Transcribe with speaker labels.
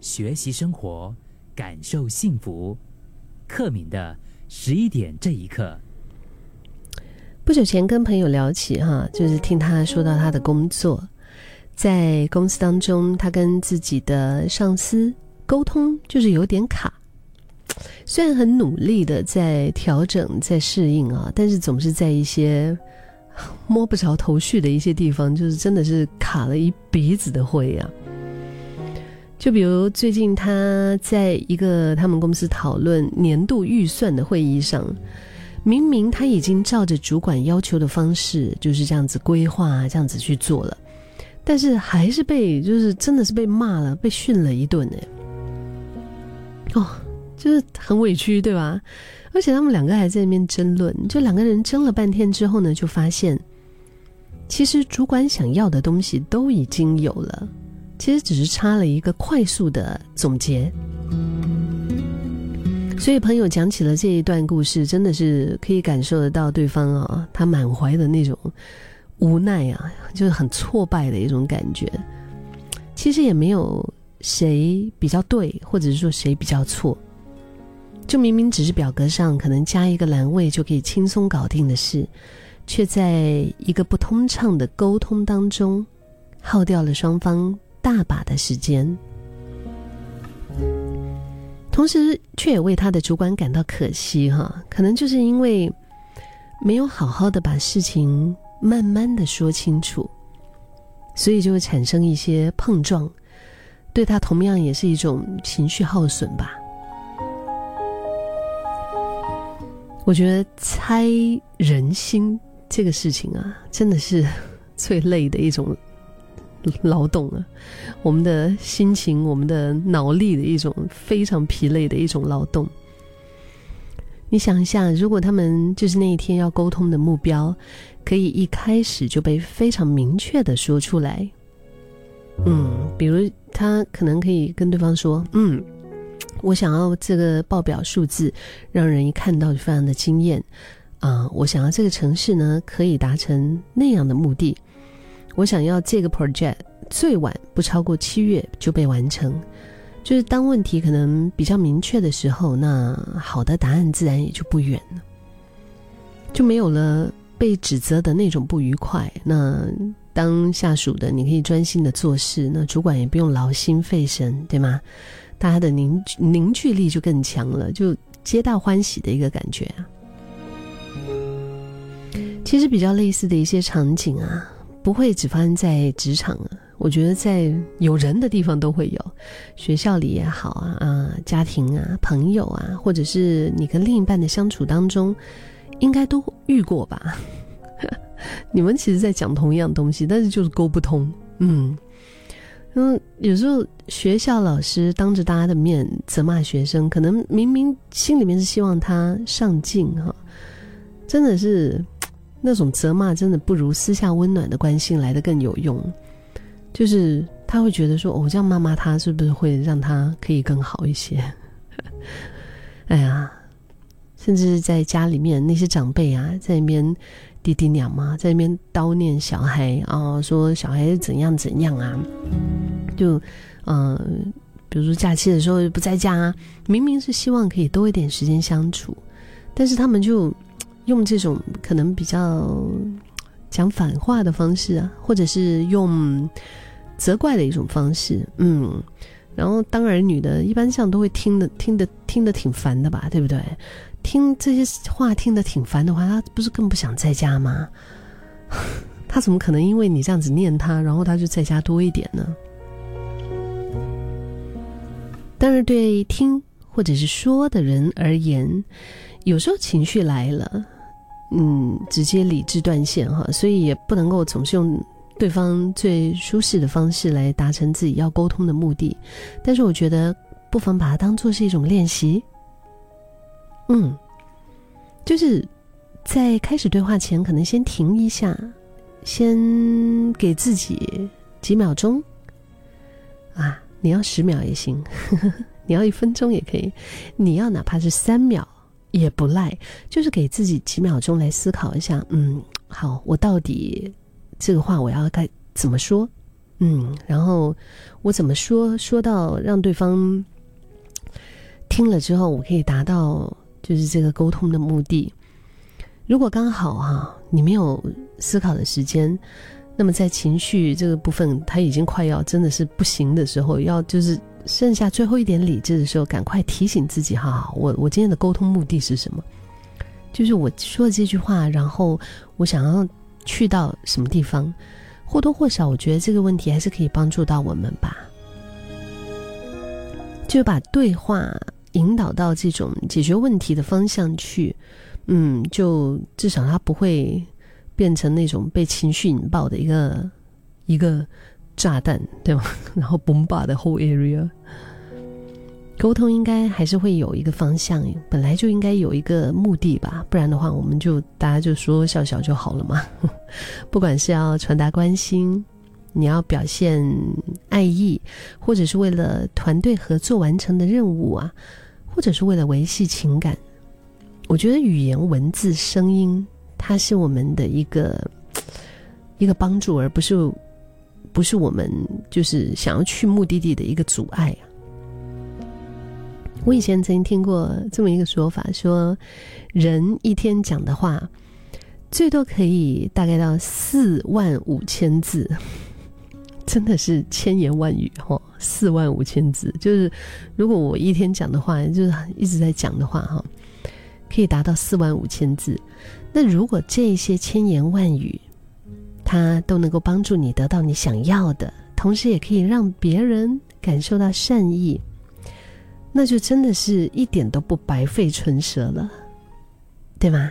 Speaker 1: 学习生活，感受幸福。克敏的十一点这一刻。
Speaker 2: 不久前跟朋友聊起哈，就是听他说到他的工作，在公司当中，他跟自己的上司沟通就是有点卡。虽然很努力的在调整、在适应啊，但是总是在一些摸不着头绪的一些地方，就是真的是卡了一鼻子的灰啊。就比如最近他在一个他们公司讨论年度预算的会议上，明明他已经照着主管要求的方式就是这样子规划、这样子去做了，但是还是被就是真的是被骂了、被训了一顿呢。哦，就是很委屈，对吧？而且他们两个还在那边争论，就两个人争了半天之后呢，就发现其实主管想要的东西都已经有了。其实只是差了一个快速的总结，所以朋友讲起了这一段故事，真的是可以感受得到对方啊，他满怀的那种无奈啊，就是很挫败的一种感觉。其实也没有谁比较对，或者是说谁比较错，就明明只是表格上可能加一个栏位就可以轻松搞定的事，却在一个不通畅的沟通当中，耗掉了双方。大把的时间，同时却也为他的主管感到可惜哈。可能就是因为没有好好的把事情慢慢的说清楚，所以就会产生一些碰撞，对他同样也是一种情绪耗损吧。我觉得猜人心这个事情啊，真的是 最累的一种。劳动啊，我们的心情、我们的脑力的一种非常疲累的一种劳动。你想一下，如果他们就是那一天要沟通的目标，可以一开始就被非常明确的说出来。嗯，比如他可能可以跟对方说：“嗯，我想要这个报表数字让人一看到就非常的惊艳啊！我想要这个城市呢可以达成那样的目的。”我想要这个 project 最晚不超过七月就被完成，就是当问题可能比较明确的时候，那好的答案自然也就不远了，就没有了被指责的那种不愉快。那当下属的你可以专心的做事，那主管也不用劳心费神，对吗？大家的凝凝聚力就更强了，就皆大欢喜的一个感觉啊。其实比较类似的一些场景啊。不会只发生在职场啊，我觉得在有人的地方都会有，学校里也好啊，啊，家庭啊，朋友啊，或者是你跟另一半的相处当中，应该都遇过吧？你们其实在讲同样东西，但是就是沟不通。嗯，嗯，有时候学校老师当着大家的面责骂学生，可能明明心里面是希望他上进哈，真的是。那种责骂真的不如私下温暖的关心来的更有用，就是他会觉得说，我这样骂骂他，是不是会让他可以更好一些？哎呀，甚至是在家里面那些长辈啊，在那边爹爹娘妈在那边叨念小孩啊，说小孩怎样怎样啊，就嗯，比如说假期的时候不在家，明明是希望可以多一点时间相处，但是他们就。用这种可能比较讲反话的方式啊，或者是用责怪的一种方式，嗯，然后当儿女的，一般上都会听的，听的听的挺烦的吧，对不对？听这些话听得挺烦的话，他不是更不想在家吗？他怎么可能因为你这样子念他，然后他就在家多一点呢？但是对听或者是说的人而言，有时候情绪来了。嗯，直接理智断线哈，所以也不能够总是用对方最舒适的方式来达成自己要沟通的目的。但是我觉得不妨把它当做是一种练习。嗯，就是在开始对话前，可能先停一下，先给自己几秒钟。啊，你要十秒也行，呵 呵你要一分钟也可以，你要哪怕是三秒。也不赖，就是给自己几秒钟来思考一下。嗯，好，我到底这个话我要该怎么说？嗯，然后我怎么说说到让对方听了之后，我可以达到就是这个沟通的目的。如果刚好哈，你没有思考的时间，那么在情绪这个部分，他已经快要真的是不行的时候，要就是剩下最后一点理智的时候，赶快提醒自己哈，我我今天的沟通目的是什么？就是我说的这句话，然后我想要去到什么地方？或多或少，我觉得这个问题还是可以帮助到我们吧。就把对话引导到这种解决问题的方向去，嗯，就至少它不会变成那种被情绪引爆的一个一个炸弹，对吗？然后崩爆的 whole area。沟通应该还是会有一个方向，本来就应该有一个目的吧，不然的话，我们就大家就说笑笑就好了嘛。不管是要传达关心，你要表现爱意，或者是为了团队合作完成的任务啊，或者是为了维系情感，我觉得语言、文字、声音，它是我们的一个一个帮助，而不是不是我们就是想要去目的地的一个阻碍啊。我以前曾经听过这么一个说法，说人一天讲的话最多可以大概到四万五千字，真的是千言万语哈，四万五千字，就是如果我一天讲的话，就是一直在讲的话哈，可以达到四万五千字。那如果这些千言万语，它都能够帮助你得到你想要的，同时也可以让别人感受到善意。那就真的是一点都不白费唇舌了，对吗？